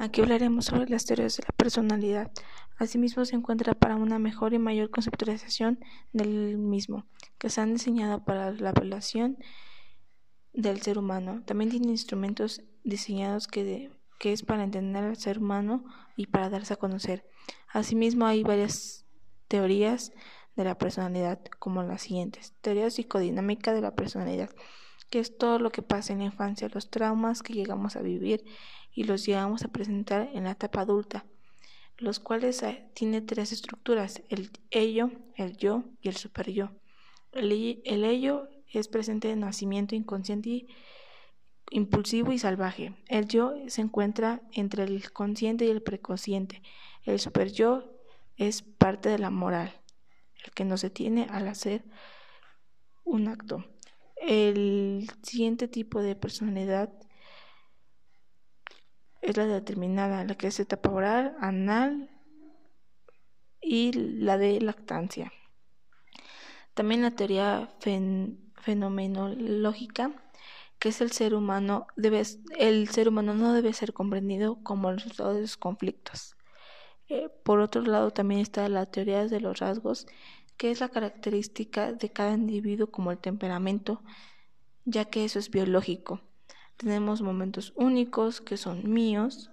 Aquí hablaremos sobre las teorías de la personalidad. Asimismo, se encuentra para una mejor y mayor conceptualización del mismo, que se han diseñado para la relación del ser humano. También tiene instrumentos diseñados que, que es para entender al ser humano y para darse a conocer. Asimismo, hay varias teorías de la personalidad, como las siguientes. Teoría psicodinámica de la personalidad que es todo lo que pasa en la infancia, los traumas que llegamos a vivir y los llegamos a presentar en la etapa adulta, los cuales eh, tiene tres estructuras, el ello, el yo y el super yo. El, ello es presente de nacimiento inconsciente, impulsivo y salvaje. El yo se encuentra entre el consciente y el preconsciente. El super yo es parte de la moral, el que nos detiene al hacer un acto. El siguiente tipo de personalidad es la determinada, la que es etapa oral, anal y la de lactancia. También la teoría fenomenológica, que es el ser humano, debe, el ser humano no debe ser comprendido como el resultado de los conflictos. Eh, por otro lado, también está la teoría de los rasgos, que es la característica de cada individuo como el temperamento, ya que eso es biológico. Tenemos momentos únicos que son míos,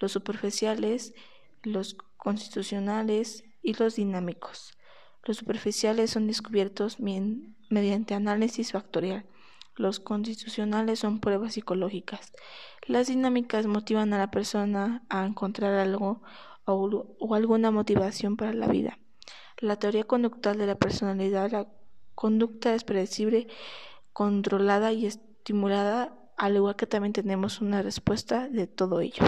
los superficiales, los constitucionales y los dinámicos. Los superficiales son descubiertos mediante análisis factorial. Los constitucionales son pruebas psicológicas. Las dinámicas motivan a la persona a encontrar algo o, o alguna motivación para la vida. La teoría conductual de la personalidad, la conducta es predecible, controlada y estimulada, al igual que también tenemos una respuesta de todo ello.